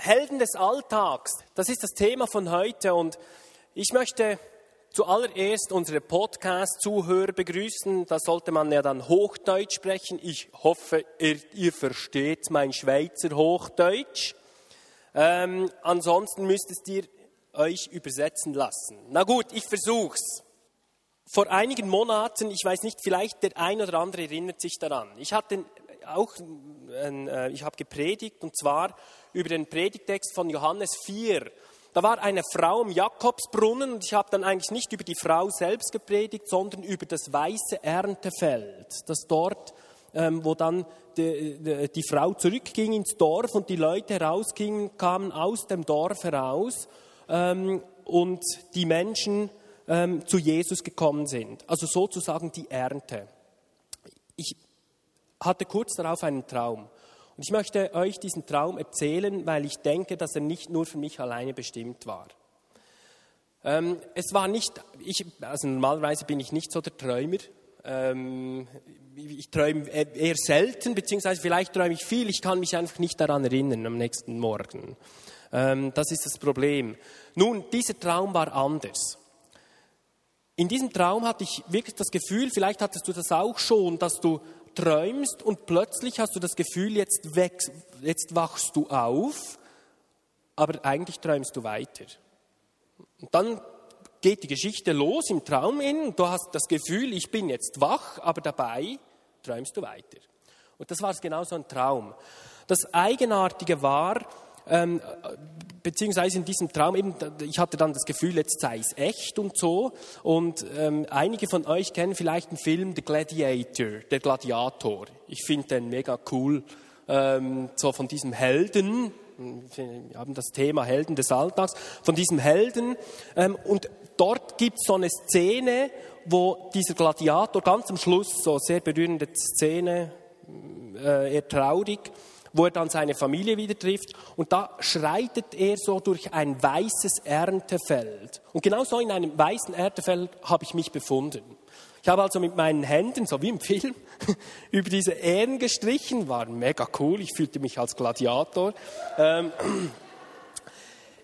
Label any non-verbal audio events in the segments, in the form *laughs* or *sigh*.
Helden des Alltags, das ist das Thema von heute und ich möchte zuallererst unsere Podcast-Zuhörer begrüßen. Da sollte man ja dann Hochdeutsch sprechen. Ich hoffe, ihr, ihr versteht mein Schweizer Hochdeutsch. Ähm, ansonsten müsstest ihr euch übersetzen lassen. Na gut, ich versuch's. Vor einigen Monaten, ich weiß nicht, vielleicht der ein oder andere erinnert sich daran. Ich hatte auch, äh, ich habe gepredigt und zwar über den Predigtext von Johannes 4. Da war eine Frau im Jakobsbrunnen und ich habe dann eigentlich nicht über die Frau selbst gepredigt, sondern über das weiße Erntefeld, das dort, ähm, wo dann die, die, Frau zurückging ins Dorf und die Leute herausgingen, kamen aus dem Dorf heraus ähm, und die Menschen ähm, zu Jesus gekommen sind. Also sozusagen die Ernte. Ich hatte kurz darauf einen Traum. Und ich möchte euch diesen Traum erzählen, weil ich denke, dass er nicht nur für mich alleine bestimmt war. Ähm, es war nicht, ich, also normalerweise bin ich nicht so der Träumer. Ähm, ich träume eher selten, beziehungsweise vielleicht träume ich viel, ich kann mich einfach nicht daran erinnern am nächsten Morgen. Ähm, das ist das Problem. Nun, dieser Traum war anders. In diesem Traum hatte ich wirklich das Gefühl, vielleicht hattest du das auch schon, dass du träumst und plötzlich hast du das Gefühl, jetzt, wächst, jetzt wachst du auf, aber eigentlich träumst du weiter. Und dann geht die Geschichte los im Traum hin, du hast das Gefühl, ich bin jetzt wach, aber dabei träumst du weiter. Und das war genau so ein Traum. Das Eigenartige war, ähm, beziehungsweise in diesem Traum, eben, ich hatte dann das Gefühl, jetzt sei es echt und so. Und ähm, einige von euch kennen vielleicht den Film The Gladiator, der Gladiator. Ich finde den mega cool, ähm, so von diesem Helden. Wir haben das Thema Helden des Alltags, von diesem Helden. Ähm, und dort gibt es so eine Szene, wo dieser Gladiator ganz am Schluss, so sehr berührende Szene, äh, eher traurig, wo er dann seine Familie wieder trifft. Und da schreitet er so durch ein weißes Erntefeld. Und genau so in einem weißen Erntefeld habe ich mich befunden. Ich habe also mit meinen Händen, so wie im Film, *laughs* über diese Ähren gestrichen, war mega cool, ich fühlte mich als Gladiator. Ähm,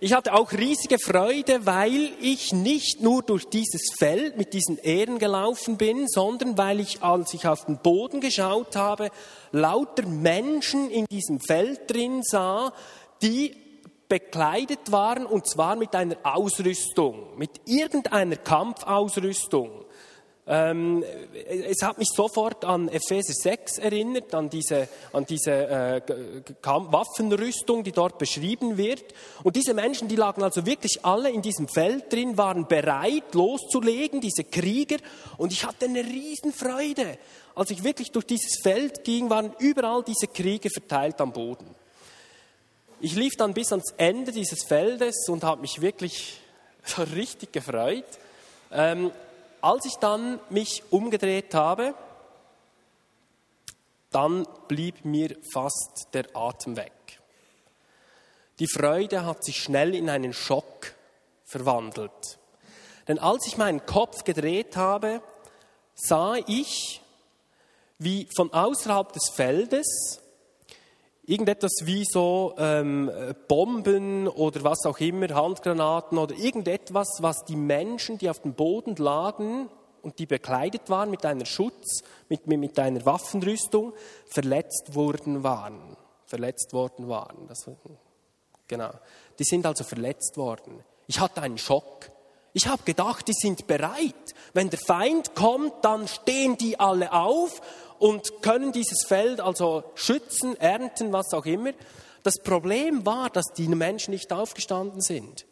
ich hatte auch riesige Freude, weil ich nicht nur durch dieses Feld mit diesen Ähren gelaufen bin, sondern weil ich, als ich auf den Boden geschaut habe, lauter Menschen in diesem Feld drin sah, die bekleidet waren und zwar mit einer Ausrüstung, mit irgendeiner Kampfausrüstung. Ähm, es hat mich sofort an Epheser 6 erinnert, an diese, an diese äh, Waffenrüstung, die dort beschrieben wird. Und diese Menschen, die lagen also wirklich alle in diesem Feld drin, waren bereit loszulegen, diese Krieger. Und ich hatte eine Riesenfreude. Als ich wirklich durch dieses Feld ging, waren überall diese Krieger verteilt am Boden. Ich lief dann bis ans Ende dieses Feldes und habe mich wirklich *laughs* so richtig gefreut. Ähm, als ich dann mich umgedreht habe, dann blieb mir fast der Atem weg. Die Freude hat sich schnell in einen Schock verwandelt. Denn als ich meinen Kopf gedreht habe, sah ich, wie von außerhalb des Feldes irgendetwas wie so ähm, Bomben oder was auch immer, Handgranaten oder irgendetwas, was die Menschen, die auf dem Boden lagen und die bekleidet waren mit einer Schutz, mit, mit einer Waffenrüstung, verletzt worden waren. Verletzt worden waren. Das, genau. Die sind also verletzt worden. Ich hatte einen Schock. Ich habe gedacht, die sind bereit. Wenn der Feind kommt, dann stehen die alle auf und können dieses Feld also schützen, ernten, was auch immer. Das Problem war, dass die Menschen nicht aufgestanden sind.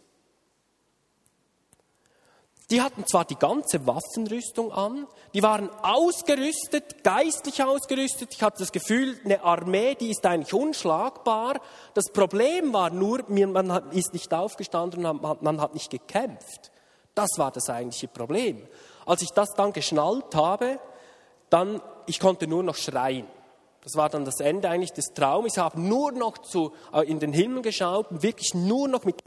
Die hatten zwar die ganze Waffenrüstung an, die waren ausgerüstet, geistlich ausgerüstet. Ich hatte das Gefühl, eine Armee, die ist eigentlich unschlagbar. Das Problem war nur, man ist nicht aufgestanden und man hat nicht gekämpft. Das war das eigentliche Problem. Als ich das dann geschnallt habe, dann ich konnte nur noch schreien. Das war dann das Ende eigentlich des Traumes. Ich habe nur noch zu, äh, in den Himmel geschaut und wirklich nur noch mit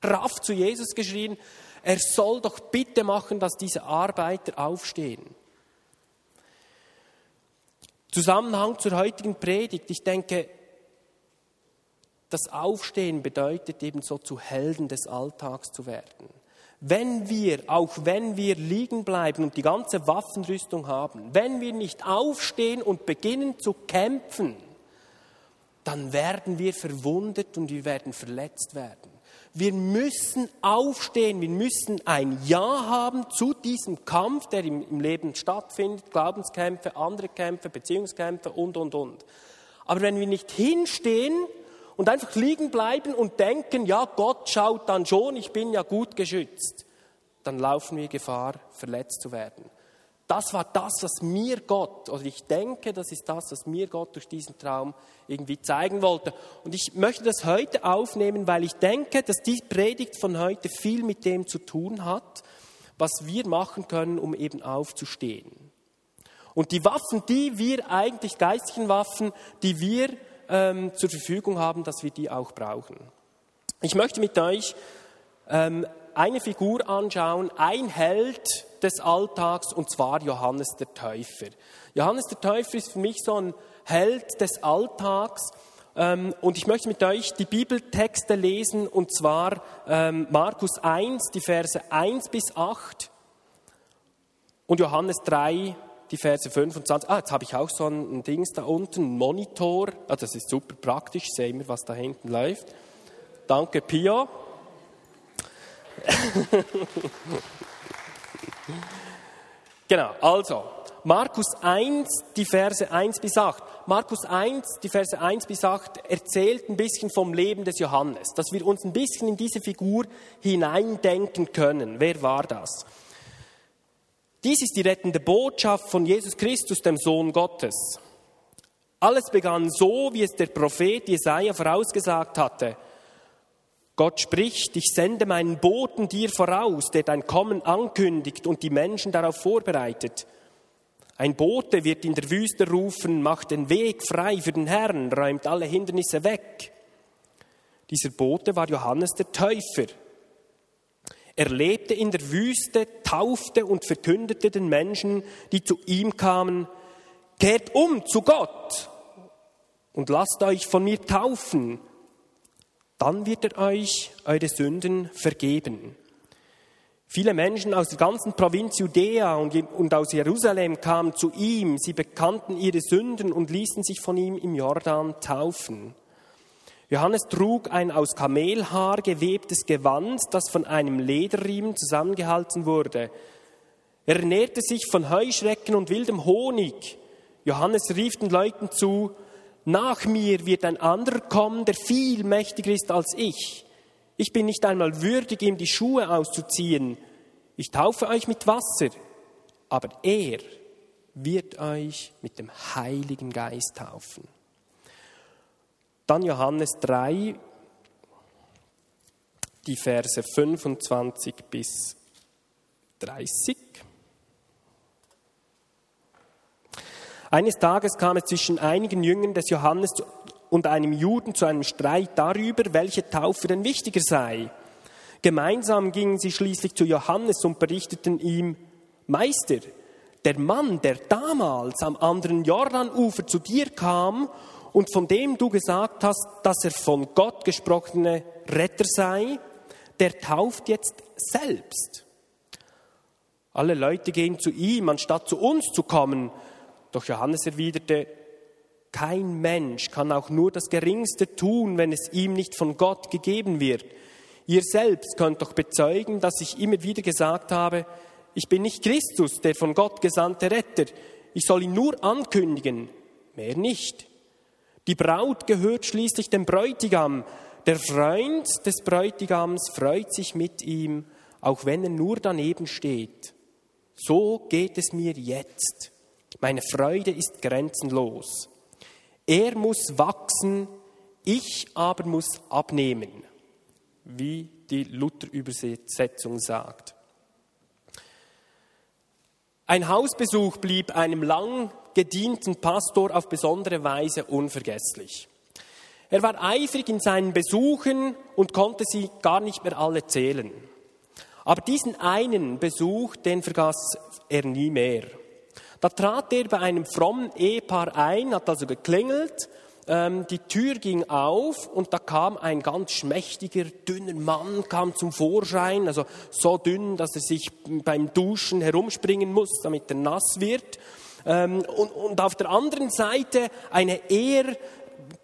Kraft zu Jesus geschrien, er soll doch bitte machen, dass diese Arbeiter aufstehen. Zusammenhang zur heutigen Predigt. Ich denke, das Aufstehen bedeutet eben so zu Helden des Alltags zu werden. Wenn wir, auch wenn wir liegen bleiben und die ganze Waffenrüstung haben, wenn wir nicht aufstehen und beginnen zu kämpfen, dann werden wir verwundet und wir werden verletzt werden. Wir müssen aufstehen, wir müssen ein Ja haben zu diesem Kampf, der im, Leben stattfindet, Glaubenskämpfe, andere Kämpfe, Beziehungskämpfe und, und, und. Aber wenn wir nicht hinstehen und einfach liegen bleiben und denken, ja, Gott schaut dann schon, ich bin ja gut geschützt, dann laufen wir Gefahr, verletzt zu werden. Das war das, was mir Gott, oder ich denke, das ist das, was mir Gott durch diesen Traum irgendwie zeigen wollte. Und ich möchte das heute aufnehmen, weil ich denke, dass die Predigt von heute viel mit dem zu tun hat, was wir machen können, um eben aufzustehen. Und die Waffen, die wir eigentlich, geistlichen Waffen, die wir ähm, zur Verfügung haben, dass wir die auch brauchen. Ich möchte mit euch ähm, eine Figur anschauen, ein Held des Alltags, und zwar Johannes der Täufer. Johannes der Täufer ist für mich so ein Held des Alltags. Ähm, und ich möchte mit euch die Bibeltexte lesen, und zwar ähm, Markus 1, die Verse 1 bis 8 und Johannes 3, die Verse 25. Ah, jetzt habe ich auch so ein, Dings da unten, ein Monitor. Ah, das ist super praktisch, sehen wir, was da hinten läuft. Danke, Pio. *laughs* genau, also, Markus 1, die Verse 1 bis 8. Markus 1, die Verse 1 bis 8 erzählt ein bisschen vom Leben des Johannes, dass wir uns ein bisschen in diese Figur hineindenken können. Wer war das? Dies ist die rettende Botschaft von Jesus Christus, dem Sohn Gottes. Alles begann so, wie es der Prophet Jesaja vorausgesagt hatte. Gott spricht, ich sende meinen Boten dir voraus, der dein Kommen ankündigt und die Menschen darauf vorbereitet. Ein Bote wird in der Wüste rufen, macht den Weg frei für den Herrn, räumt alle Hindernisse weg. Dieser Bote war Johannes der Täufer. Er lebte in der Wüste, taufte und verkündete den Menschen, die zu ihm kamen, kehrt um zu Gott und lasst euch von mir taufen dann wird er euch eure Sünden vergeben. Viele Menschen aus der ganzen Provinz Judäa und aus Jerusalem kamen zu ihm, sie bekannten ihre Sünden und ließen sich von ihm im Jordan taufen. Johannes trug ein aus Kamelhaar gewebtes Gewand, das von einem Lederriemen zusammengehalten wurde. Er ernährte sich von Heuschrecken und wildem Honig. Johannes rief den Leuten zu, nach mir wird ein anderer kommen, der viel mächtiger ist als ich. Ich bin nicht einmal würdig, ihm die Schuhe auszuziehen. Ich taufe euch mit Wasser, aber er wird euch mit dem Heiligen Geist taufen. Dann Johannes 3, die Verse 25 bis 30. Eines Tages kam es zwischen einigen Jüngern des Johannes und einem Juden zu einem Streit darüber, welche Taufe denn wichtiger sei. Gemeinsam gingen sie schließlich zu Johannes und berichteten ihm, Meister, der Mann, der damals am anderen Jordanufer zu dir kam und von dem du gesagt hast, dass er von Gott gesprochene Retter sei, der tauft jetzt selbst. Alle Leute gehen zu ihm, anstatt zu uns zu kommen. Doch Johannes erwiderte, kein Mensch kann auch nur das Geringste tun, wenn es ihm nicht von Gott gegeben wird. Ihr selbst könnt doch bezeugen, dass ich immer wieder gesagt habe, ich bin nicht Christus, der von Gott gesandte Retter. Ich soll ihn nur ankündigen, mehr nicht. Die Braut gehört schließlich dem Bräutigam. Der Freund des Bräutigams freut sich mit ihm, auch wenn er nur daneben steht. So geht es mir jetzt. Meine Freude ist grenzenlos. Er muss wachsen, ich aber muss abnehmen, wie die Luther-Übersetzung sagt. Ein Hausbesuch blieb einem lang gedienten Pastor auf besondere Weise unvergesslich. Er war eifrig in seinen Besuchen und konnte sie gar nicht mehr alle zählen. Aber diesen einen Besuch, den vergaß er nie mehr. Da trat er bei einem frommen Ehepaar ein, hat also geklingelt ähm, die Tür ging auf und da kam ein ganz schmächtiger, dünner Mann, kam zum Vorschein, also so dünn, dass er sich beim Duschen herumspringen muss, damit er nass wird. Ähm, und, und auf der anderen Seite eine eher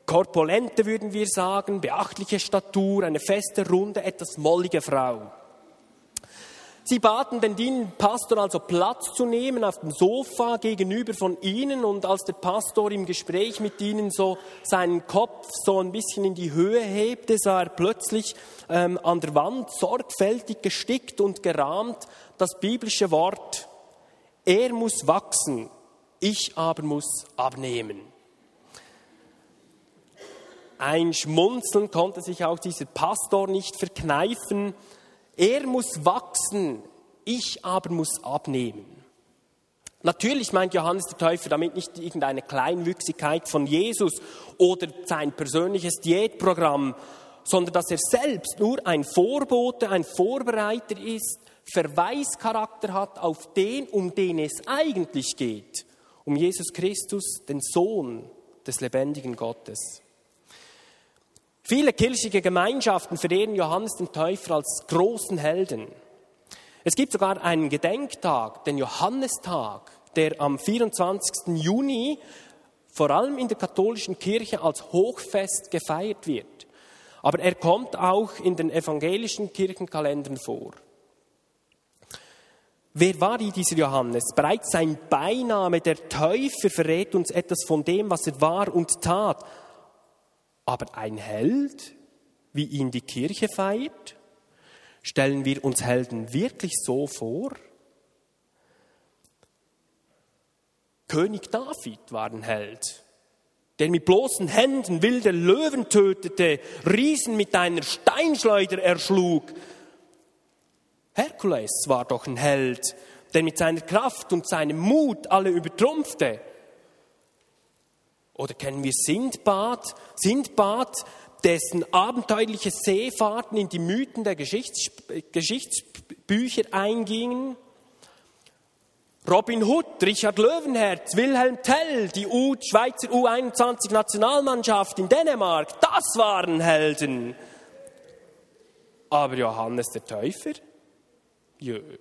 korpulente, würden wir sagen, beachtliche Statur, eine feste, runde, etwas mollige Frau. Sie baten den dienenden Pastor also Platz zu nehmen auf dem Sofa gegenüber von ihnen und als der Pastor im Gespräch mit ihnen so seinen Kopf so ein bisschen in die Höhe hebte, sah er plötzlich ähm, an der Wand sorgfältig gestickt und gerahmt das biblische Wort, er muss wachsen, ich aber muss abnehmen. Ein Schmunzeln konnte sich auch dieser Pastor nicht verkneifen, er muss wachsen, ich aber muss abnehmen. Natürlich meint Johannes der Täufer damit nicht irgendeine Kleinwüchsigkeit von Jesus oder sein persönliches Diätprogramm, sondern dass er selbst nur ein Vorbote, ein Vorbereiter ist, Verweischarakter hat auf den, um den es eigentlich geht, um Jesus Christus, den Sohn des lebendigen Gottes. Viele kirchliche Gemeinschaften verehren Johannes den Täufer als großen Helden. Es gibt sogar einen Gedenktag, den Johannistag, der am 24. Juni vor allem in der katholischen Kirche als Hochfest gefeiert wird. Aber er kommt auch in den evangelischen Kirchenkalendern vor. Wer war dieser Johannes? Bereits sein Beiname, der Täufer, verrät uns etwas von dem, was er war und tat. Aber ein Held, wie ihn die Kirche feiert, stellen wir uns Helden wirklich so vor? König David war ein Held, der mit bloßen Händen wilde Löwen tötete, Riesen mit einer Steinschleuder erschlug. Herkules war doch ein Held, der mit seiner Kraft und seinem Mut alle übertrumpfte. Oder kennen wir Sindbad? Sindbad, dessen abenteuerliche Seefahrten in die Mythen der Geschichts Geschichtsbücher eingingen. Robin Hood, Richard Löwenherz, Wilhelm Tell, die U Schweizer U21-Nationalmannschaft in Dänemark, das waren Helden. Aber Johannes der Täufer? Jö.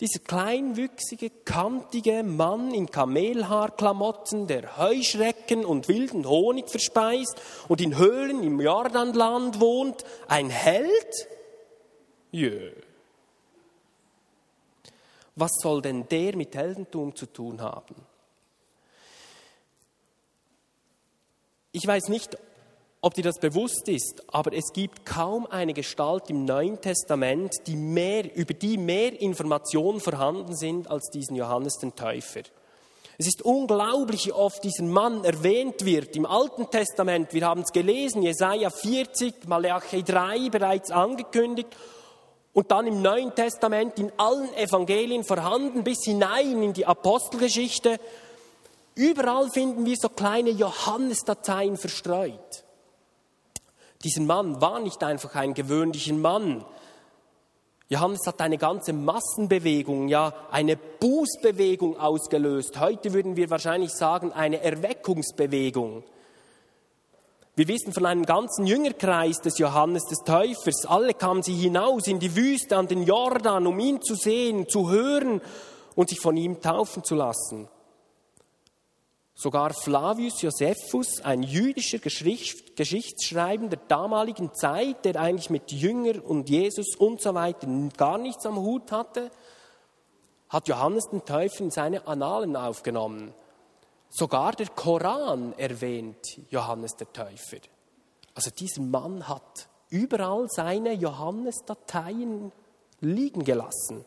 Dieser kleinwüchsige, kantige Mann in Kamelhaarklamotten, der Heuschrecken und wilden Honig verspeist und in Höhlen im Jordanland wohnt, ein Held? Jö. Was soll denn der mit Heldentum zu tun haben? Ich weiß nicht, ob dir das bewusst ist, aber es gibt kaum eine Gestalt im Neuen Testament, die mehr, über die mehr Informationen vorhanden sind als diesen Johannes den Täufer. Es ist unglaublich, wie oft dieser Mann erwähnt wird. Im Alten Testament, wir haben es gelesen, Jesaja 40, Malachi 3 bereits angekündigt. Und dann im Neuen Testament in allen Evangelien vorhanden, bis hinein in die Apostelgeschichte. Überall finden wir so kleine Johannes-Dateien verstreut. Dieser Mann war nicht einfach ein gewöhnlicher Mann. Johannes hat eine ganze Massenbewegung, ja eine Bußbewegung ausgelöst. Heute würden wir wahrscheinlich sagen, eine Erweckungsbewegung. Wir wissen von einem ganzen Jüngerkreis des Johannes des Täufers. Alle kamen sie hinaus in die Wüste an den Jordan, um ihn zu sehen, zu hören und sich von ihm taufen zu lassen. Sogar Flavius Josephus, ein jüdischer Geschichtsschreiber der damaligen Zeit, der eigentlich mit Jünger und Jesus und so weiter gar nichts am Hut hatte, hat Johannes den Täufer in seine Annalen aufgenommen. Sogar der Koran erwähnt Johannes der Täufer. Also dieser Mann hat überall seine Johannes-Dateien liegen gelassen.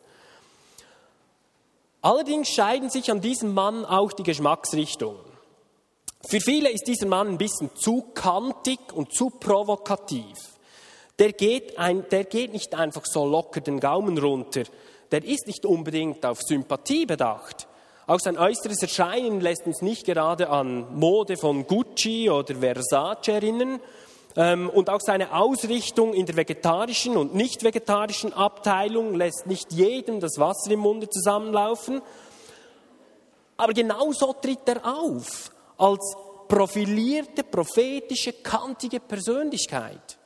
Allerdings scheiden sich an diesem Mann auch die Geschmacksrichtungen. Für viele ist dieser Mann ein bisschen zu kantig und zu provokativ. Der geht, ein, der geht nicht einfach so locker den Gaumen runter. Der ist nicht unbedingt auf Sympathie bedacht. Auch sein äußeres Erscheinen lässt uns nicht gerade an Mode von Gucci oder Versace erinnern. Ähm, und auch seine Ausrichtung in der vegetarischen und nicht vegetarischen Abteilung lässt nicht jedem das Wasser im Munde zusammenlaufen. Aber genauso tritt er auf. als profilierte, prophetische, kantige Persönlichkeit.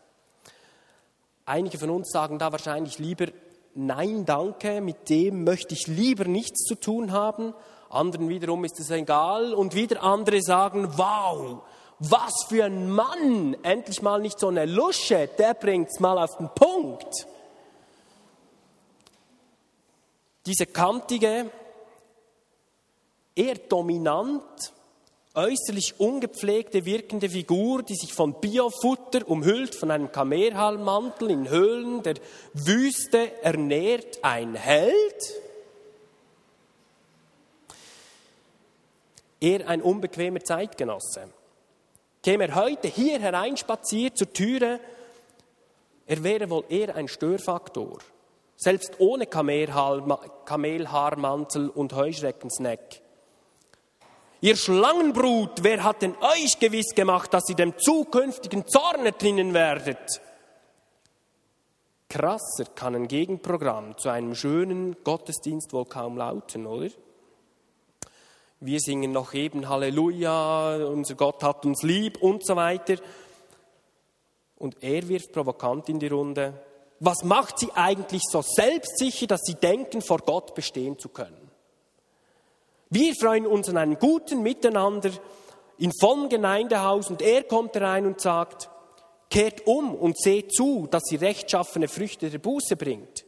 Einige von uns sagen da wahrscheinlich lieber Nein, danke, mit dem möchte ich lieber nichts zu tun haben. Anderen wiederum ist es egal und wieder andere sagen, wow, was für ein Mann, endlich mal nicht so eine Lusche, der bringt's mal auf den Punkt. Diese kantige, eher dominant, äußerlich ungepflegte wirkende Figur, die sich von Biofutter umhüllt, von einem Kamelhaarmantel in Höhlen der Wüste ernährt, ein Held? Eher ein unbequemer Zeitgenosse. Käme er heute hier hereinspaziert zur Türe, er wäre wohl eher ein Störfaktor. Selbst ohne Kamelhaarmantel und Heuschreckensneck. Ihr Schlangenbrut, wer hat denn euch gewiss gemacht, dass ihr dem zukünftigen Zorn ertrinnen werdet? Krasser kann ein Gegenprogramm zu einem schönen Gottesdienst wohl kaum lauten, oder? Wir singen noch eben Halleluja, unser Gott hat uns lieb und so weiter. Und er wirft provokant in die Runde. Was macht sie eigentlich so selbstsicher, dass sie denken, vor Gott bestehen zu können? Wir freuen uns an einem guten Miteinander in vollem Gemeindehaus und er kommt herein und sagt, kehrt um und seht zu, dass ihr rechtschaffene Früchte der Buße bringt.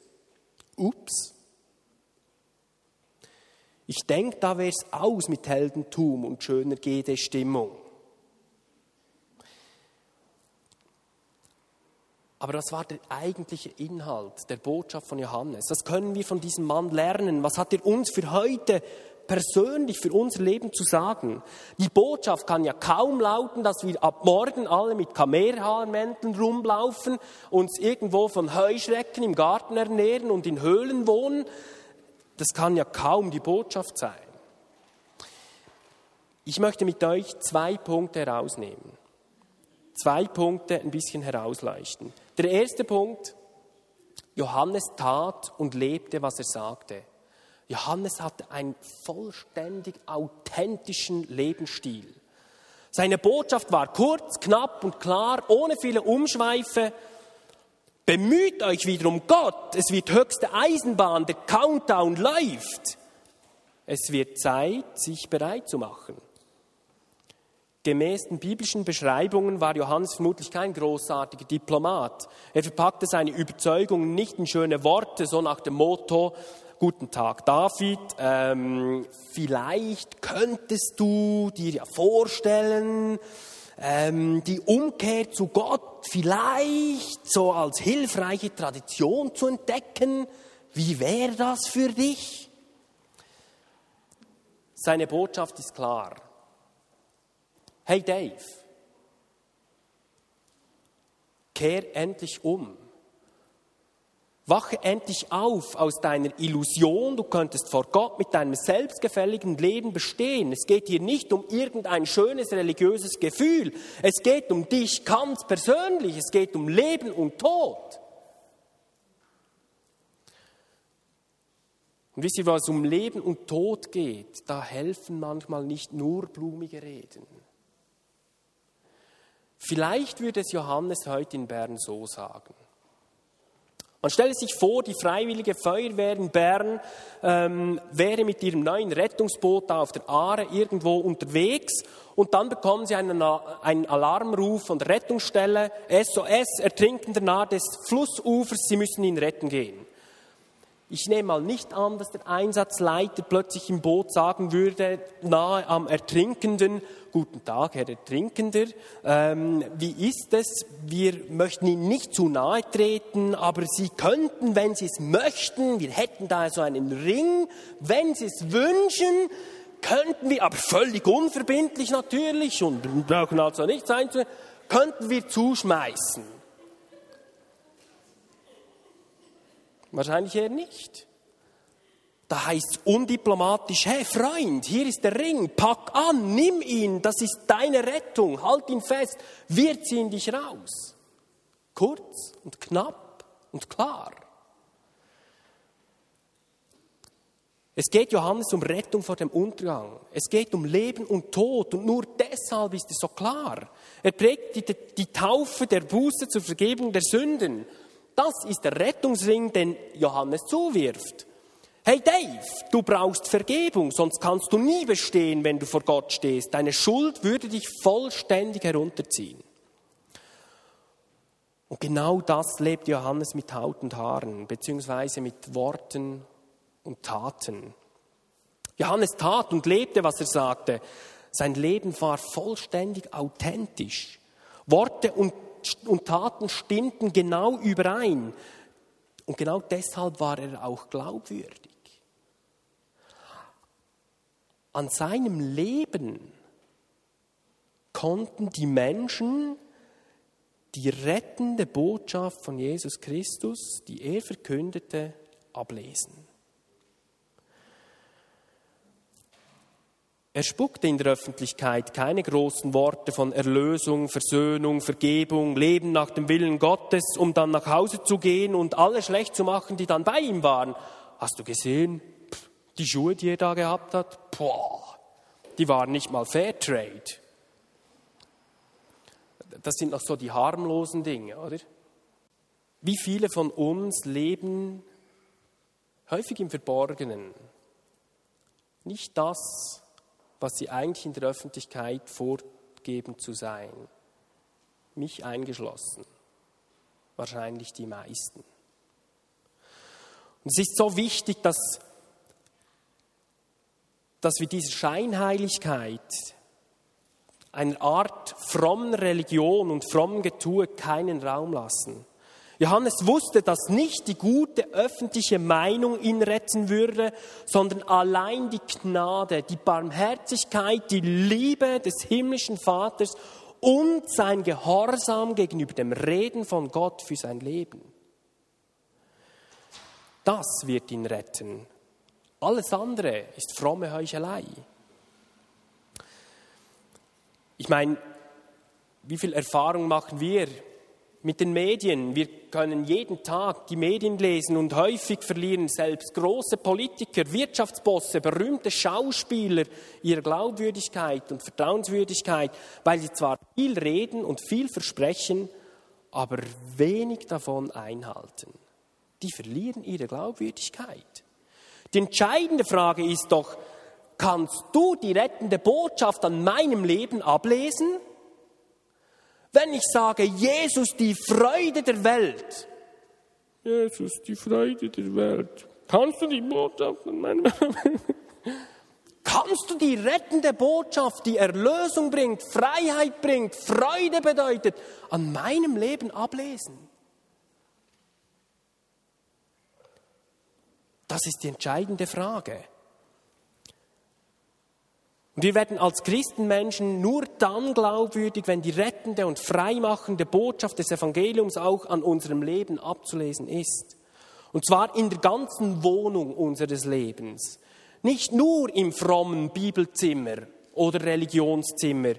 Ups. Ich denke, da wäre es aus mit Heldentum und schöner Gede-Stimmung. Aber das war der eigentliche Inhalt der Botschaft von Johannes. Das können wir von diesem Mann lernen. Was hat er uns für heute persönlich für unser Leben zu sagen. Die Botschaft kann ja kaum lauten, dass wir ab morgen alle mit Kamelhaarmänteln rumlaufen, uns irgendwo von Heuschrecken im Garten ernähren und in Höhlen wohnen. Das kann ja kaum die Botschaft sein. Ich möchte mit euch zwei Punkte herausnehmen. Zwei Punkte ein bisschen herausleuchten. Der erste Punkt, Johannes tat und lebte, was er sagte. Johannes hatte einen vollständig authentischen Lebensstil. Seine Botschaft war kurz, knapp und klar, ohne viele Umschweife. Bemüht euch wieder um Gott, es wird höchste Eisenbahn, der Countdown läuft. Es wird Zeit, sich bereit zu machen. Gemäß den biblischen Beschreibungen war Johannes vermutlich kein großartiger Diplomat. Er verpackte seine Überzeugungen nicht in schöne Worte, so nach dem Motto, Guten Tag, David. Ähm, vielleicht könntest du dir ja vorstellen, ähm, die Umkehr zu Gott vielleicht so als hilfreiche Tradition zu entdecken. Wie wäre das für dich? Seine Botschaft ist klar. Hey Dave, kehr endlich um. Wache endlich auf aus deiner Illusion, du könntest vor Gott mit deinem selbstgefälligen Leben bestehen. Es geht hier nicht um irgendein schönes religiöses Gefühl. Es geht um dich ganz persönlich. Es geht um Leben und Tod. Und wisst ihr, was um Leben und Tod geht, da helfen manchmal nicht nur blumige Reden. Vielleicht würde es Johannes heute in Bern so sagen. Man stelle sich vor, die Freiwillige Feuerwehr in Bern ähm, wäre mit ihrem neuen Rettungsboot da auf der Aare irgendwo unterwegs und dann bekommen sie einen, einen Alarmruf von der Rettungsstelle, SOS, Ertrinkender nahe des Flussufers, sie müssen ihn retten gehen. Ich nehme mal nicht an, dass der Einsatzleiter plötzlich im Boot sagen würde, nahe am Ertrinkenden, guten Tag, Herr Ertrinkender, ähm, wie ist es? Wir möchten Ihnen nicht zu nahe treten, aber Sie könnten, wenn Sie es möchten, wir hätten da so einen Ring, wenn Sie es wünschen, könnten wir, aber völlig unverbindlich natürlich und brauchen also nichts einzunehmen, könnten wir zuschmeißen. Wahrscheinlich eher nicht. Da heißt es undiplomatisch, hey Freund, hier ist der Ring, pack an, nimm ihn, das ist deine Rettung, halt ihn fest, wir ziehen dich raus. Kurz und knapp und klar. Es geht Johannes um Rettung vor dem Untergang. Es geht um Leben und Tod. Und nur deshalb ist es so klar. Er predigt die Taufe der Buße zur Vergebung der Sünden. Das ist der Rettungsring, den Johannes zuwirft. Hey Dave, du brauchst Vergebung, sonst kannst du nie bestehen, wenn du vor Gott stehst. Deine Schuld würde dich vollständig herunterziehen. Und genau das lebt Johannes mit Haut und Haaren, beziehungsweise mit Worten und Taten. Johannes tat und lebte, was er sagte. Sein Leben war vollständig authentisch. Worte und, und Taten stimmten genau überein. Und genau deshalb war er auch glaubwürdig. An seinem Leben konnten die Menschen die rettende Botschaft von Jesus Christus, die er verkündete, ablesen. Er spuckte in der Öffentlichkeit keine großen Worte von Erlösung, Versöhnung, Vergebung, Leben nach dem Willen Gottes, um dann nach Hause zu gehen und alle schlecht zu machen, die dann bei ihm waren. Hast du gesehen, die Schuhe, die er da gehabt hat? Boah, die waren nicht mal Fairtrade. Das sind noch so die harmlosen Dinge, oder? Wie viele von uns leben häufig im Verborgenen? Nicht das, was sie eigentlich in der Öffentlichkeit vorgeben zu sein. Mich eingeschlossen. Wahrscheinlich die meisten. Und es ist so wichtig, dass, dass wir diese Scheinheiligkeit, einer Art frommen Religion und frommen Getue keinen Raum lassen. Johannes wusste, dass nicht die gute öffentliche Meinung ihn retten würde, sondern allein die Gnade, die Barmherzigkeit, die Liebe des himmlischen Vaters und sein Gehorsam gegenüber dem Reden von Gott für sein Leben. Das wird ihn retten. Alles andere ist fromme Heuchelei. Ich meine, wie viel Erfahrung machen wir mit den Medien. Wir können jeden Tag die Medien lesen und häufig verlieren selbst große Politiker, Wirtschaftsbosse, berühmte Schauspieler ihre Glaubwürdigkeit und Vertrauenswürdigkeit, weil sie zwar viel reden und viel versprechen, aber wenig davon einhalten. Die verlieren ihre Glaubwürdigkeit. Die entscheidende Frage ist doch, kannst du die rettende Botschaft an meinem Leben ablesen? Wenn ich sage, Jesus, die Freude der Welt. Jesus, die Freude der Welt. Kannst du die Botschaft von meinem *laughs* Kannst du die rettende Botschaft, die Erlösung bringt, Freiheit bringt, Freude bedeutet, an meinem Leben ablesen? Das ist die entscheidende Frage. Und wir werden als Christenmenschen nur dann glaubwürdig, wenn die rettende und freimachende Botschaft des Evangeliums auch an unserem Leben abzulesen ist. Und zwar in der ganzen Wohnung unseres Lebens. Nicht nur im frommen Bibelzimmer oder Religionszimmer,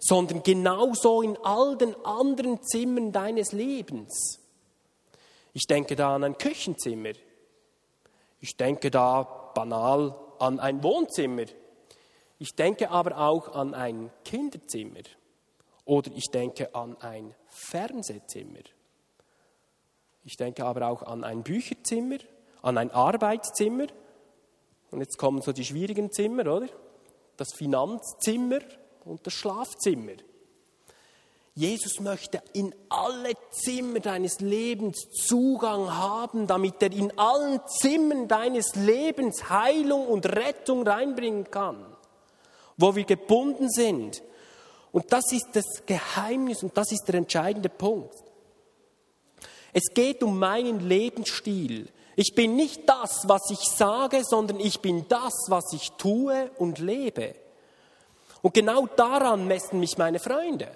sondern genauso in all den anderen Zimmern deines Lebens. Ich denke da an ein Küchenzimmer. Ich denke da banal an ein Wohnzimmer ich denke aber auch an ein Kinderzimmer oder ich denke an ein Fernsehzimmer. Ich denke aber auch an ein Bücherzimmer, an ein Arbeitszimmer. Und jetzt kommen so die schwierigen Zimmer, oder? Das Finanzzimmer und das Schlafzimmer. Jesus möchte in alle Zimmer deines Lebens Zugang haben, damit er in allen Zimmern deines Lebens Heilung und Rettung reinbringen kann wo wir gebunden sind. Und das ist das Geheimnis und das ist der entscheidende Punkt. Es geht um meinen Lebensstil. Ich bin nicht das, was ich sage, sondern ich bin das, was ich tue und lebe. Und genau daran messen mich meine Freunde.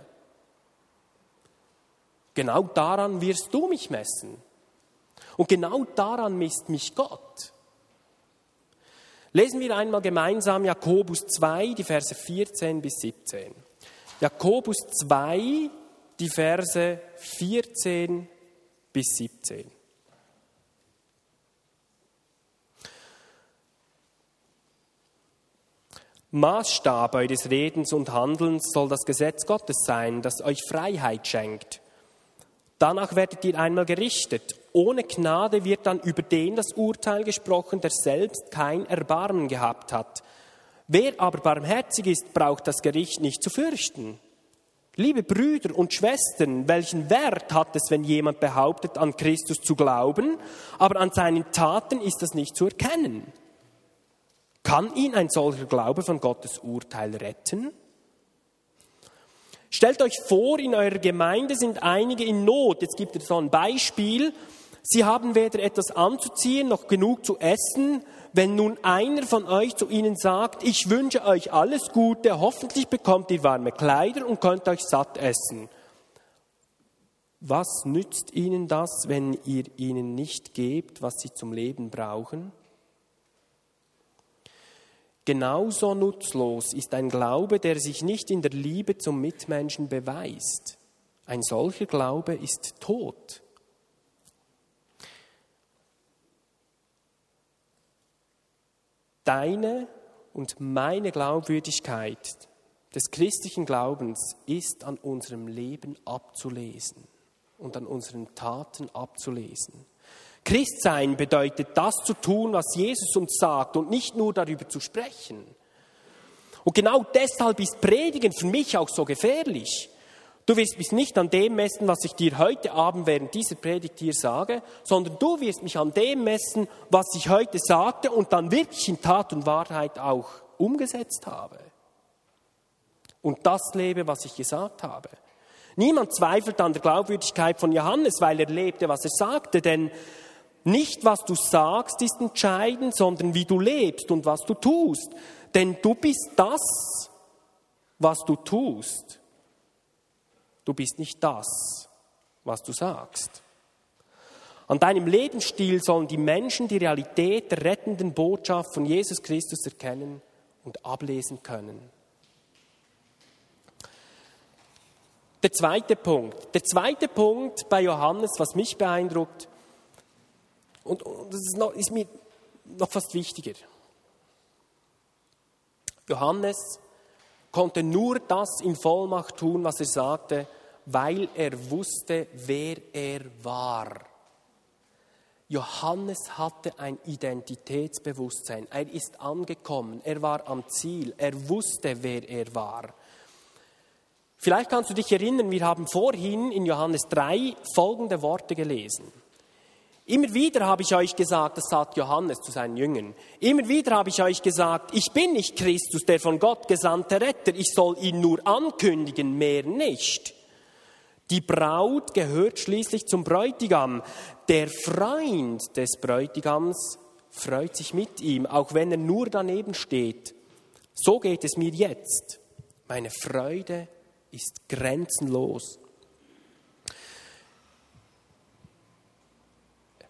Genau daran wirst du mich messen. Und genau daran misst mich Gott. Lesen wir einmal gemeinsam Jakobus 2, die Verse 14 bis 17. Jakobus 2, die Verse 14 bis 17. Maßstab eures Redens und Handelns soll das Gesetz Gottes sein, das euch Freiheit schenkt. Danach werdet ihr einmal gerichtet. Ohne Gnade wird dann über den das Urteil gesprochen, der selbst kein Erbarmen gehabt hat. Wer aber barmherzig ist, braucht das Gericht nicht zu fürchten. Liebe Brüder und Schwestern, welchen Wert hat es, wenn jemand behauptet, an Christus zu glauben, aber an seinen Taten ist das nicht zu erkennen? Kann ihn ein solcher Glaube von Gottes Urteil retten? Stellt euch vor, in eurer Gemeinde sind einige in Not. Jetzt gibt es so ein Beispiel. Sie haben weder etwas anzuziehen noch genug zu essen. Wenn nun einer von euch zu ihnen sagt, ich wünsche euch alles Gute, hoffentlich bekommt ihr warme Kleider und könnt euch satt essen. Was nützt ihnen das, wenn ihr ihnen nicht gebt, was sie zum Leben brauchen? Genauso nutzlos ist ein Glaube, der sich nicht in der Liebe zum Mitmenschen beweist. Ein solcher Glaube ist tot. Deine und meine Glaubwürdigkeit des christlichen Glaubens ist an unserem Leben abzulesen und an unseren Taten abzulesen. Christsein bedeutet das zu tun, was Jesus uns sagt und nicht nur darüber zu sprechen. Und genau deshalb ist Predigen für mich auch so gefährlich. Du wirst mich nicht an dem messen, was ich dir heute Abend während dieser Predigt hier sage, sondern du wirst mich an dem messen, was ich heute sagte und dann wirklich in Tat und Wahrheit auch umgesetzt habe. Und das lebe, was ich gesagt habe. Niemand zweifelt an der Glaubwürdigkeit von Johannes, weil er lebte, was er sagte, denn nicht, was du sagst, ist entscheidend, sondern wie du lebst und was du tust. Denn du bist das, was du tust. Du bist nicht das, was du sagst. An deinem Lebensstil sollen die Menschen die Realität der rettenden Botschaft von Jesus Christus erkennen und ablesen können. Der zweite Punkt. Der zweite Punkt bei Johannes, was mich beeindruckt, und, und das ist, noch, ist mir noch fast wichtiger. Johannes konnte nur das in Vollmacht tun, was er sagte, weil er wusste, wer er war. Johannes hatte ein Identitätsbewusstsein. Er ist angekommen, er war am Ziel, er wusste, wer er war. Vielleicht kannst du dich erinnern, wir haben vorhin in Johannes 3 folgende Worte gelesen. Immer wieder habe ich euch gesagt, das sagt Johannes zu seinen Jüngern, immer wieder habe ich euch gesagt, ich bin nicht Christus, der von Gott gesandte Retter, ich soll ihn nur ankündigen, mehr nicht. Die Braut gehört schließlich zum Bräutigam. Der Freund des Bräutigams freut sich mit ihm, auch wenn er nur daneben steht. So geht es mir jetzt. Meine Freude ist grenzenlos.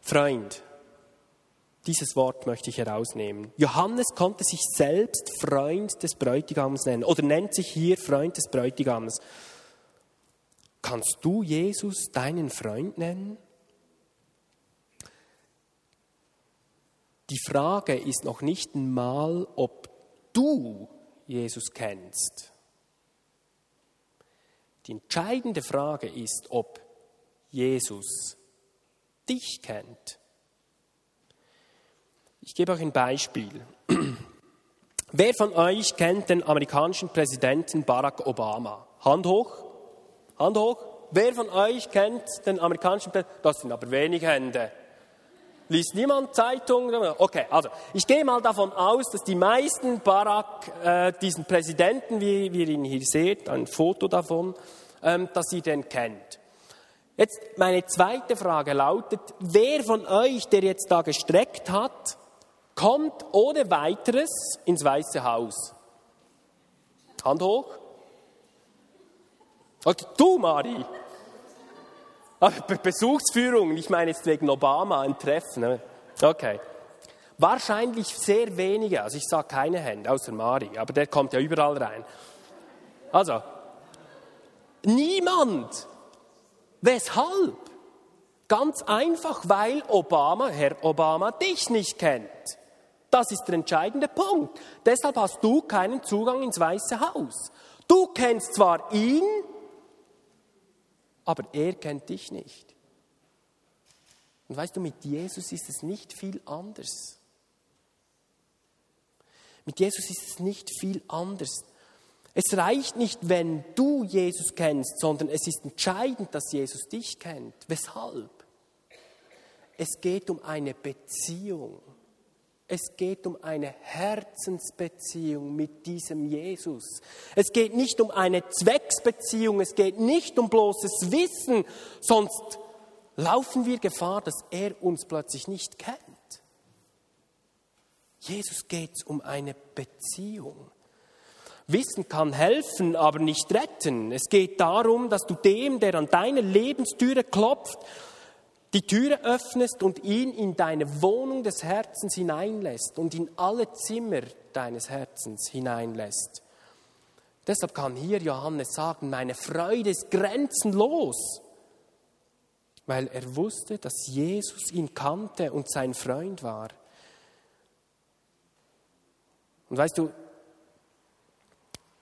Freund. Dieses Wort möchte ich herausnehmen. Johannes konnte sich selbst Freund des Bräutigams nennen oder nennt sich hier Freund des Bräutigams. Kannst du Jesus deinen Freund nennen? Die Frage ist noch nicht einmal, ob du Jesus kennst. Die entscheidende Frage ist, ob Jesus dich kennt. Ich gebe euch ein Beispiel. Wer von euch kennt den amerikanischen Präsidenten Barack Obama? Hand hoch. Hand hoch. Wer von euch kennt den amerikanischen Präsidenten? Das sind aber wenig Hände. Liest niemand Zeitung? Okay, also ich gehe mal davon aus, dass die meisten Barack, äh, diesen Präsidenten, wie, wie ihr ihn hier seht, ein Foto davon, ähm, dass ihr den kennt. Jetzt meine zweite Frage lautet, wer von euch, der jetzt da gestreckt hat, kommt ohne weiteres ins Weiße Haus? Hand hoch. Oder du, Mari. Besuchsführung, ich meine jetzt wegen Obama ein Treffen. Ne? Okay. Wahrscheinlich sehr wenige, also ich sage keine Hände, außer Mari, aber der kommt ja überall rein. Also, niemand Weshalb? Ganz einfach, weil Obama, Herr Obama, dich nicht kennt. Das ist der entscheidende Punkt. Deshalb hast du keinen Zugang ins Weiße Haus. Du kennst zwar ihn, aber er kennt dich nicht. Und weißt du, mit Jesus ist es nicht viel anders. Mit Jesus ist es nicht viel anders. Es reicht nicht, wenn du Jesus kennst, sondern es ist entscheidend, dass Jesus dich kennt. Weshalb? Es geht um eine Beziehung. Es geht um eine Herzensbeziehung mit diesem Jesus. Es geht nicht um eine Zwecksbeziehung, es geht nicht um bloßes Wissen, sonst laufen wir Gefahr, dass er uns plötzlich nicht kennt. Jesus geht es um eine Beziehung. Wissen kann helfen, aber nicht retten. Es geht darum, dass du dem, der an deine Lebenstüre klopft, die Türe öffnest und ihn in deine Wohnung des Herzens hineinlässt und in alle Zimmer deines Herzens hineinlässt. Deshalb kann hier Johannes sagen, meine Freude ist grenzenlos, weil er wusste, dass Jesus ihn kannte und sein Freund war. Und weißt du,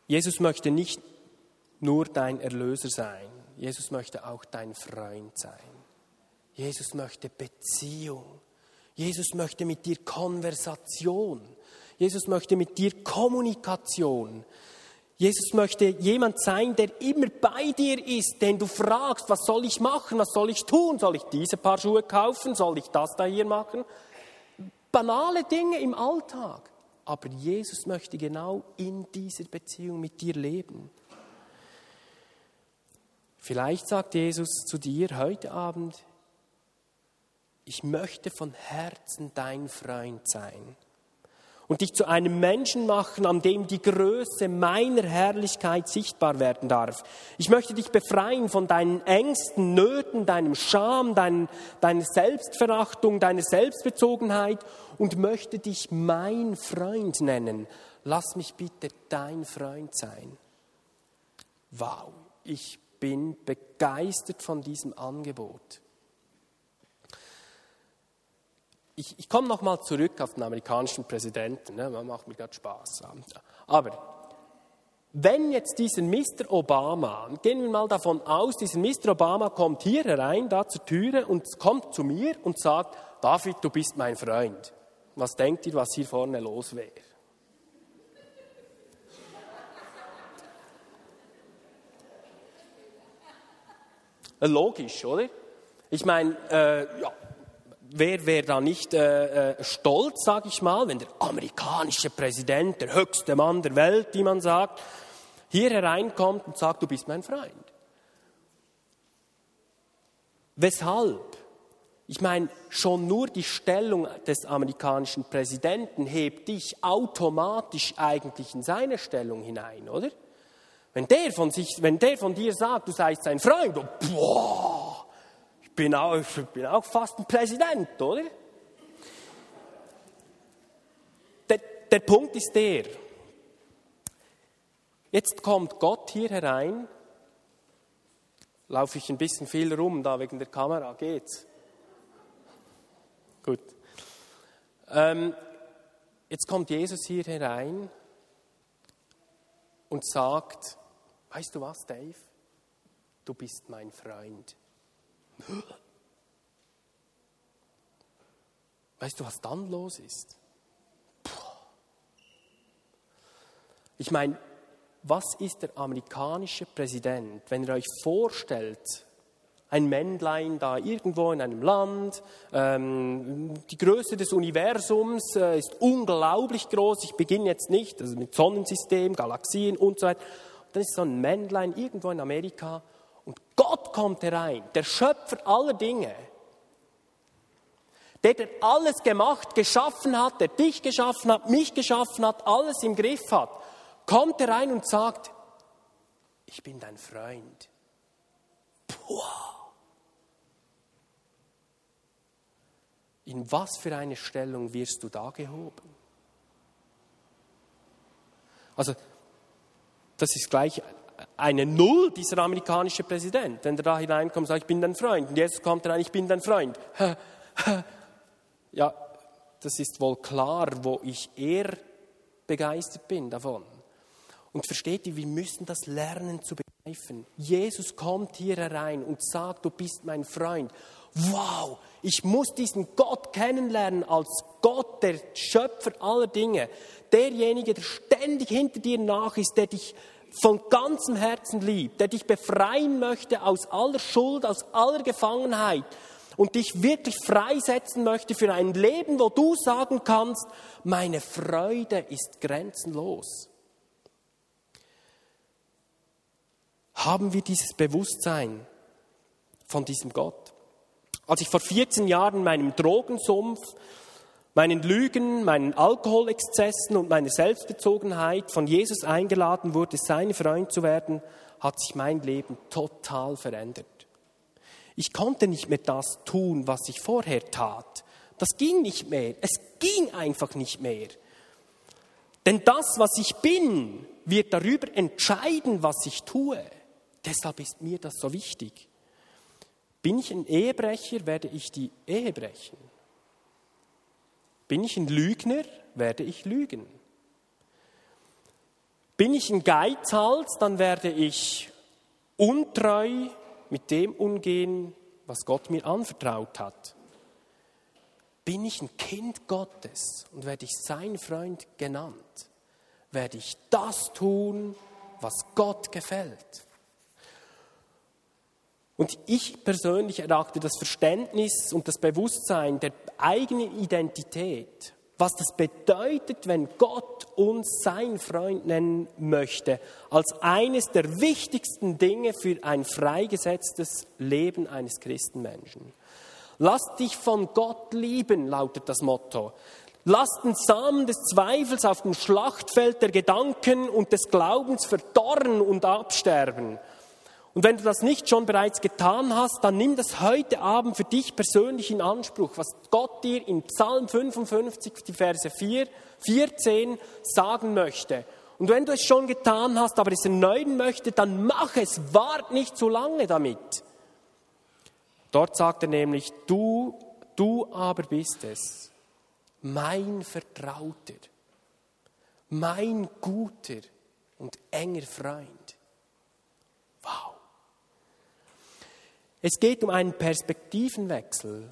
Jesus möchte nicht nur dein Erlöser sein, Jesus möchte auch dein Freund sein. Jesus möchte Beziehung. Jesus möchte mit dir Konversation. Jesus möchte mit dir Kommunikation. Jesus möchte jemand sein, der immer bei dir ist, den du fragst, was soll ich machen, was soll ich tun, soll ich diese Paar Schuhe kaufen, soll ich das da hier machen? Banale Dinge im Alltag. Aber Jesus möchte genau in dieser Beziehung mit dir leben. Vielleicht sagt Jesus zu dir heute Abend, ich möchte von Herzen dein Freund sein und dich zu einem Menschen machen, an dem die Größe meiner Herrlichkeit sichtbar werden darf. Ich möchte dich befreien von deinen Ängsten, Nöten, deinem Scham, dein, deiner Selbstverachtung, deiner Selbstbezogenheit und möchte dich mein Freund nennen. Lass mich bitte dein Freund sein. Wow, ich bin begeistert von diesem Angebot. Ich, ich komme nochmal zurück auf den amerikanischen Präsidenten, ne, macht mir gerade Spaß. Aber wenn jetzt dieser Mr. Obama, gehen wir mal davon aus, dieser Mr. Obama kommt hier herein, da zur Türe und kommt zu mir und sagt, David, du bist mein Freund. Was denkt ihr, was hier vorne los wäre? Logisch, oder? Ich meine, äh, ja, wer wäre da nicht äh, äh stolz, sage ich mal, wenn der amerikanische Präsident, der höchste Mann der Welt, wie man sagt, hier hereinkommt und sagt, du bist mein Freund. Weshalb? Ich meine, schon nur die Stellung des amerikanischen Präsidenten hebt dich automatisch eigentlich in seine Stellung hinein, oder? Wenn der von, sich, wenn der von dir sagt, du seist sein Freund, oh, boah, bin auch, ich bin auch fast ein Präsident, oder? Der, der Punkt ist der, jetzt kommt Gott hier herein, laufe ich ein bisschen viel rum, da wegen der Kamera, geht's? Gut. Ähm, jetzt kommt Jesus hier herein und sagt, weißt du was, Dave? Du bist mein Freund. Weißt du, was dann los ist? Ich meine, was ist der amerikanische Präsident, wenn er euch vorstellt, ein Männlein da irgendwo in einem Land, ähm, die Größe des Universums äh, ist unglaublich groß, ich beginne jetzt nicht, also mit Sonnensystem, Galaxien und so weiter. dann ist so ein Männlein irgendwo in Amerika und Gott kommt herein, der Schöpfer aller Dinge. Der, der alles gemacht, geschaffen hat, der dich geschaffen hat, mich geschaffen hat, alles im Griff hat, kommt herein und sagt, ich bin dein Freund. Puh. In was für eine Stellung wirst du da gehoben? Also, das ist gleich eine Null, dieser amerikanische Präsident. Wenn er da hineinkommt und sagt, ich bin dein Freund. Und Jesus kommt rein, ich bin dein Freund. *laughs* Ja, das ist wohl klar, wo ich eher begeistert bin davon. Und versteht ihr, wir müssen das lernen zu begreifen. Jesus kommt hier herein und sagt, du bist mein Freund. Wow, ich muss diesen Gott kennenlernen als Gott, der Schöpfer aller Dinge. Derjenige, der ständig hinter dir nach ist, der dich von ganzem Herzen liebt, der dich befreien möchte aus aller Schuld, aus aller Gefangenheit und dich wirklich freisetzen möchte für ein Leben, wo du sagen kannst, meine Freude ist grenzenlos. Haben wir dieses Bewusstsein von diesem Gott? Als ich vor 14 Jahren meinem Drogensumpf, meinen Lügen, meinen Alkoholexzessen und meiner Selbstbezogenheit von Jesus eingeladen wurde, sein Freund zu werden, hat sich mein Leben total verändert. Ich konnte nicht mehr das tun, was ich vorher tat. Das ging nicht mehr. Es ging einfach nicht mehr. Denn das, was ich bin, wird darüber entscheiden, was ich tue. Deshalb ist mir das so wichtig. Bin ich ein Ehebrecher, werde ich die Ehe brechen. Bin ich ein Lügner, werde ich lügen. Bin ich ein Geizhals, dann werde ich untreu mit dem umgehen, was Gott mir anvertraut hat. Bin ich ein Kind Gottes und werde ich sein Freund genannt, werde ich das tun, was Gott gefällt. Und ich persönlich erachte das Verständnis und das Bewusstsein der eigenen Identität, was das bedeutet, wenn Gott uns sein Freund nennen möchte, als eines der wichtigsten Dinge für ein freigesetztes Leben eines Christenmenschen. Lass dich von Gott lieben, lautet das Motto. Lass den Samen des Zweifels auf dem Schlachtfeld der Gedanken und des Glaubens verdorren und absterben. Und wenn du das nicht schon bereits getan hast, dann nimm das heute Abend für dich persönlich in Anspruch, was Gott dir in Psalm 55, die Verse 4, 14 sagen möchte. Und wenn du es schon getan hast, aber es erneuern möchte, dann mach es, wart nicht zu lange damit. Dort sagt er nämlich, du, du aber bist es, mein Vertrauter, mein guter und enger Freund. Wow. Es geht um einen Perspektivenwechsel,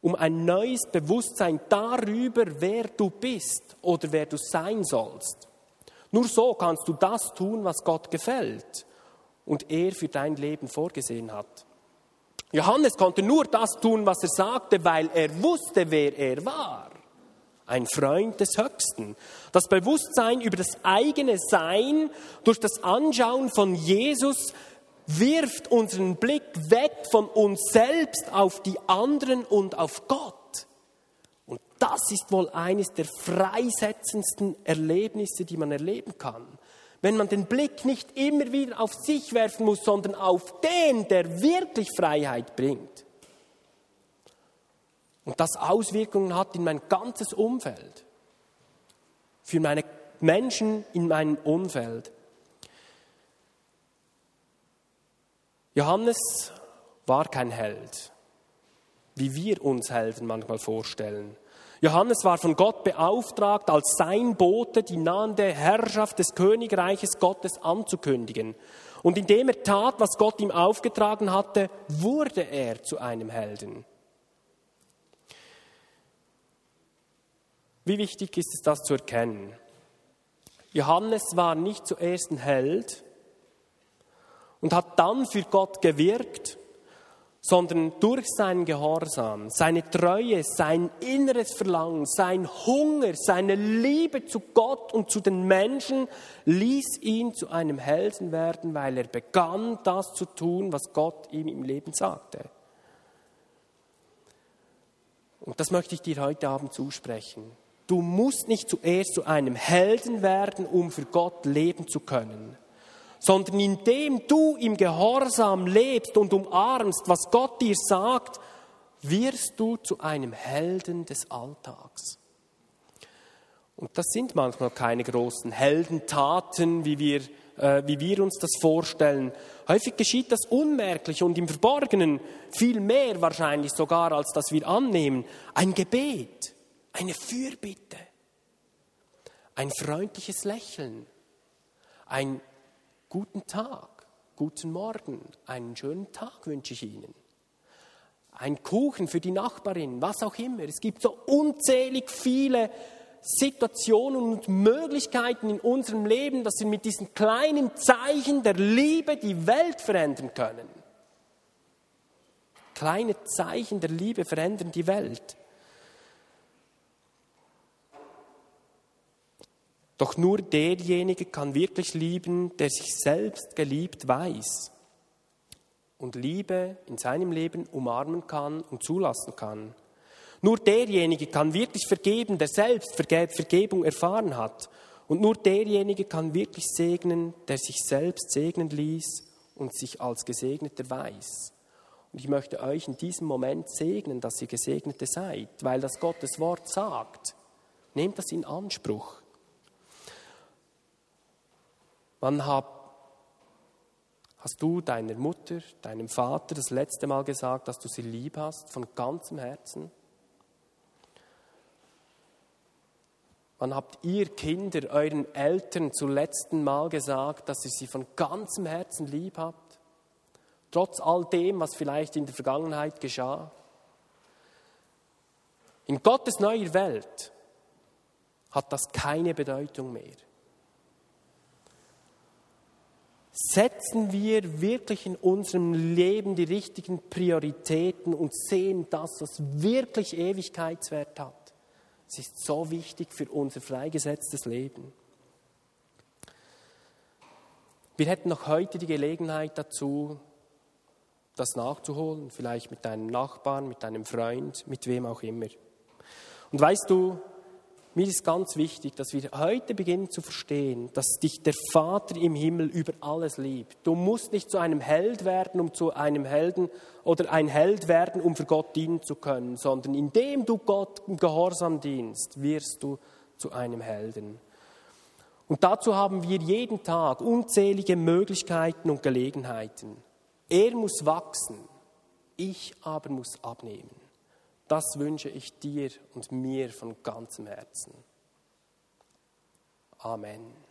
um ein neues Bewusstsein darüber, wer du bist oder wer du sein sollst. Nur so kannst du das tun, was Gott gefällt und er für dein Leben vorgesehen hat. Johannes konnte nur das tun, was er sagte, weil er wusste, wer er war. Ein Freund des Höchsten. Das Bewusstsein über das eigene Sein durch das Anschauen von Jesus wirft unseren Blick weg von uns selbst auf die anderen und auf Gott. Und das ist wohl eines der freisetzendsten Erlebnisse, die man erleben kann. Wenn man den Blick nicht immer wieder auf sich werfen muss, sondern auf den, der wirklich Freiheit bringt. Und das Auswirkungen hat in mein ganzes Umfeld. Für meine Menschen in meinem Umfeld. Johannes war kein Held, wie wir uns Helden manchmal vorstellen. Johannes war von Gott beauftragt, als sein Bote die nahende Herrschaft des Königreiches Gottes anzukündigen. Und indem er tat, was Gott ihm aufgetragen hatte, wurde er zu einem Helden. Wie wichtig ist es, das zu erkennen? Johannes war nicht zuerst ein Held, und hat dann für Gott gewirkt, sondern durch seinen Gehorsam, seine Treue, sein inneres Verlangen, sein Hunger, seine Liebe zu Gott und zu den Menschen ließ ihn zu einem Helden werden, weil er begann, das zu tun, was Gott ihm im Leben sagte. Und das möchte ich dir heute Abend zusprechen. Du musst nicht zuerst zu einem Helden werden, um für Gott leben zu können sondern indem du im Gehorsam lebst und umarmst, was Gott dir sagt, wirst du zu einem Helden des Alltags. Und das sind manchmal keine großen Heldentaten, wie wir, äh, wie wir uns das vorstellen. Häufig geschieht das unmerklich und im Verborgenen, viel mehr wahrscheinlich sogar, als dass wir annehmen. Ein Gebet, eine Fürbitte, ein freundliches Lächeln, ein guten Tag, guten Morgen, einen schönen Tag wünsche ich Ihnen. Ein Kuchen für die Nachbarin, was auch immer. Es gibt so unzählig viele Situationen und Möglichkeiten in unserem Leben, dass wir mit diesen kleinen Zeichen der Liebe die Welt verändern können. Kleine Zeichen der Liebe verändern die Welt. Doch nur derjenige kann wirklich lieben, der sich selbst geliebt weiß und Liebe in seinem Leben umarmen kann und zulassen kann. Nur derjenige kann wirklich vergeben, der selbst Vergebung erfahren hat. Und nur derjenige kann wirklich segnen, der sich selbst segnen ließ und sich als Gesegneter weiß. Und ich möchte euch in diesem Moment segnen, dass ihr Gesegnete seid, weil das Gottes Wort sagt. Nehmt das in Anspruch. Wann hab, hast du deiner Mutter, deinem Vater das letzte Mal gesagt, dass du sie lieb hast, von ganzem Herzen? Wann habt ihr Kinder euren Eltern zum letzten Mal gesagt, dass ihr sie von ganzem Herzen lieb habt? Trotz all dem, was vielleicht in der Vergangenheit geschah? In Gottes neuer Welt hat das keine Bedeutung mehr. Setzen wir wirklich in unserem Leben die richtigen Prioritäten und sehen das, was wirklich Ewigkeitswert hat. Es ist so wichtig für unser freigesetztes Leben. Wir hätten noch heute die Gelegenheit dazu, das nachzuholen, vielleicht mit deinem Nachbarn, mit deinem Freund, mit wem auch immer. Und weißt du, mir ist ganz wichtig, dass wir heute beginnen zu verstehen, dass dich der Vater im Himmel über alles liebt. Du musst nicht zu einem Held werden, um zu einem Helden oder ein Held werden, um für Gott dienen zu können, sondern indem du Gott im Gehorsam dienst, wirst du zu einem Helden. Und dazu haben wir jeden Tag unzählige Möglichkeiten und Gelegenheiten. Er muss wachsen, ich aber muss abnehmen. Das wünsche ich dir und mir von ganzem Herzen. Amen.